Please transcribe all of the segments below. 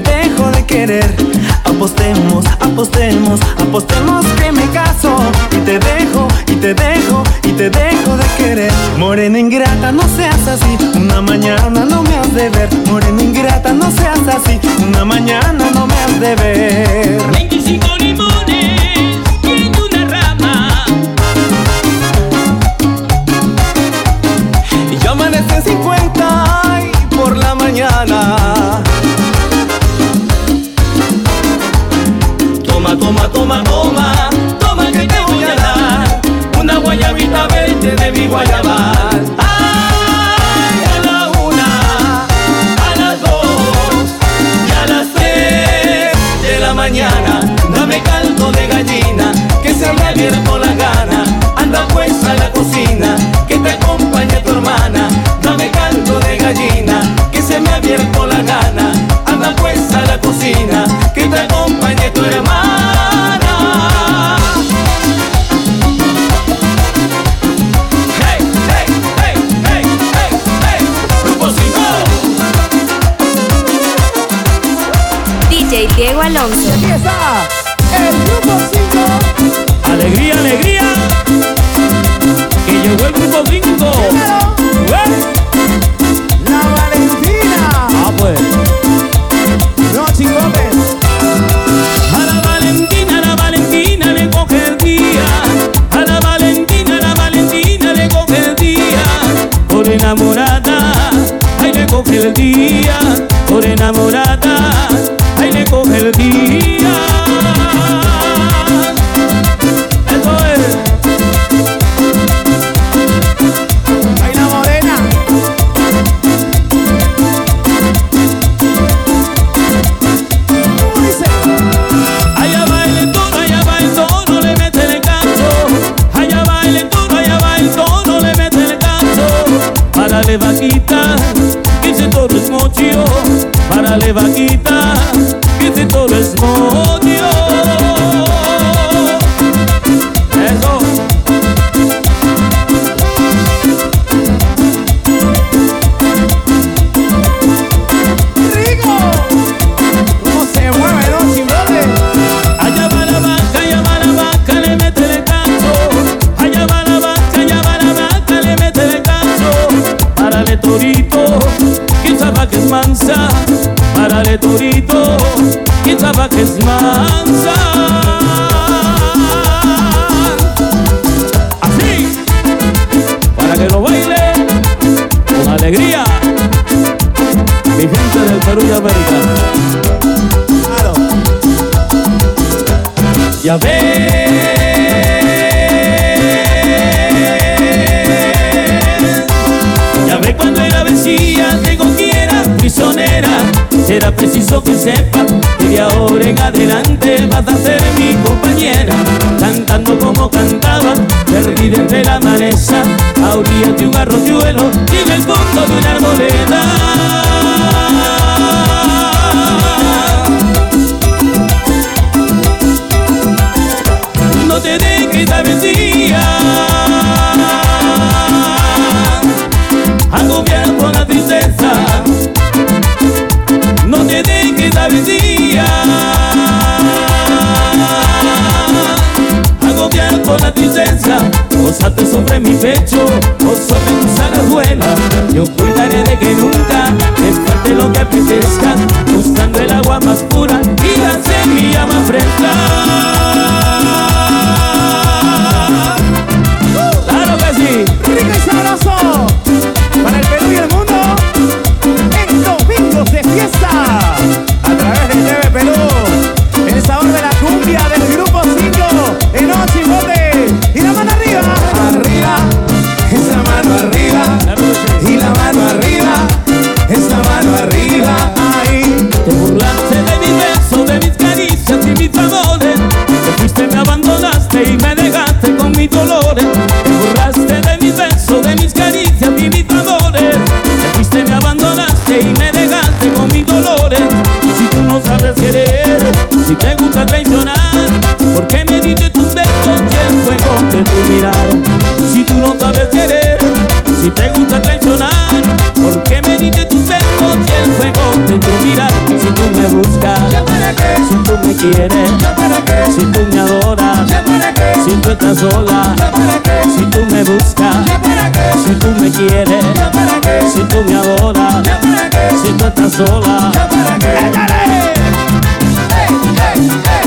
te dejo de querer. Apostemos, apostemos, apostemos que me caso. Y te dejo, y te dejo, y te dejo de querer. Morena ingrata, no seas así. Una mañana no me has de ver. Morena ingrata, no seas así. Una mañana no me has de ver. Ya ves, ya ves cuando era vecina de era prisionera. Será preciso que sepa que de ahora en adelante vas a ser mi compañera. Cantando como cantaba, perdida entre la maleza, a orillas de un arroyuelo y en el fondo de una arboleda. kupitia agobiado con la tristeza posate sobre mi pecho o sobre tus alajuelas yo cuidaré de que nunca te falte lo que apetezca buscando el agua más vas a traicionar Porque me diste tus besos y el fuego de tu mirada Si tú no sabes querer, si te gusta traicionar Porque me diste tus besos y el fuego de tu mirada Si tú me buscas, para qué? si tú me quieres, para qué? si tú me adoras, para qué? si tú estás sola, para qué? si tú me buscas, para qué? si tú me quieres, para qué? si tú me adoras, para qué? si tú estás sola, para qué? hey.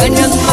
反正。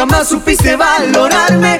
Jamás supiste valorarme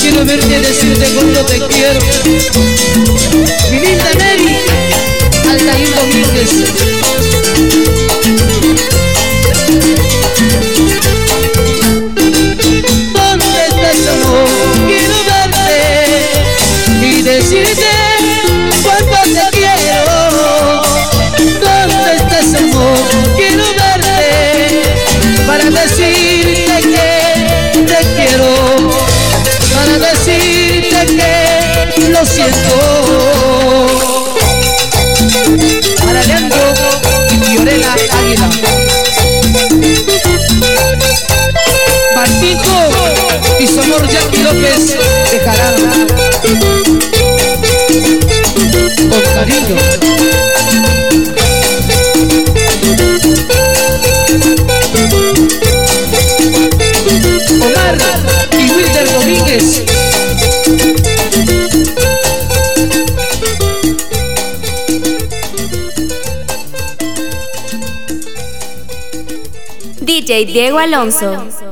Quiero verte decirte cuánto te quiero. Mi linda Mary Altair Domínguez Martico y su amor Jackie López de Jarana. Con cariño. Omar y Wilder Domínguez. DJ Diego Alonso.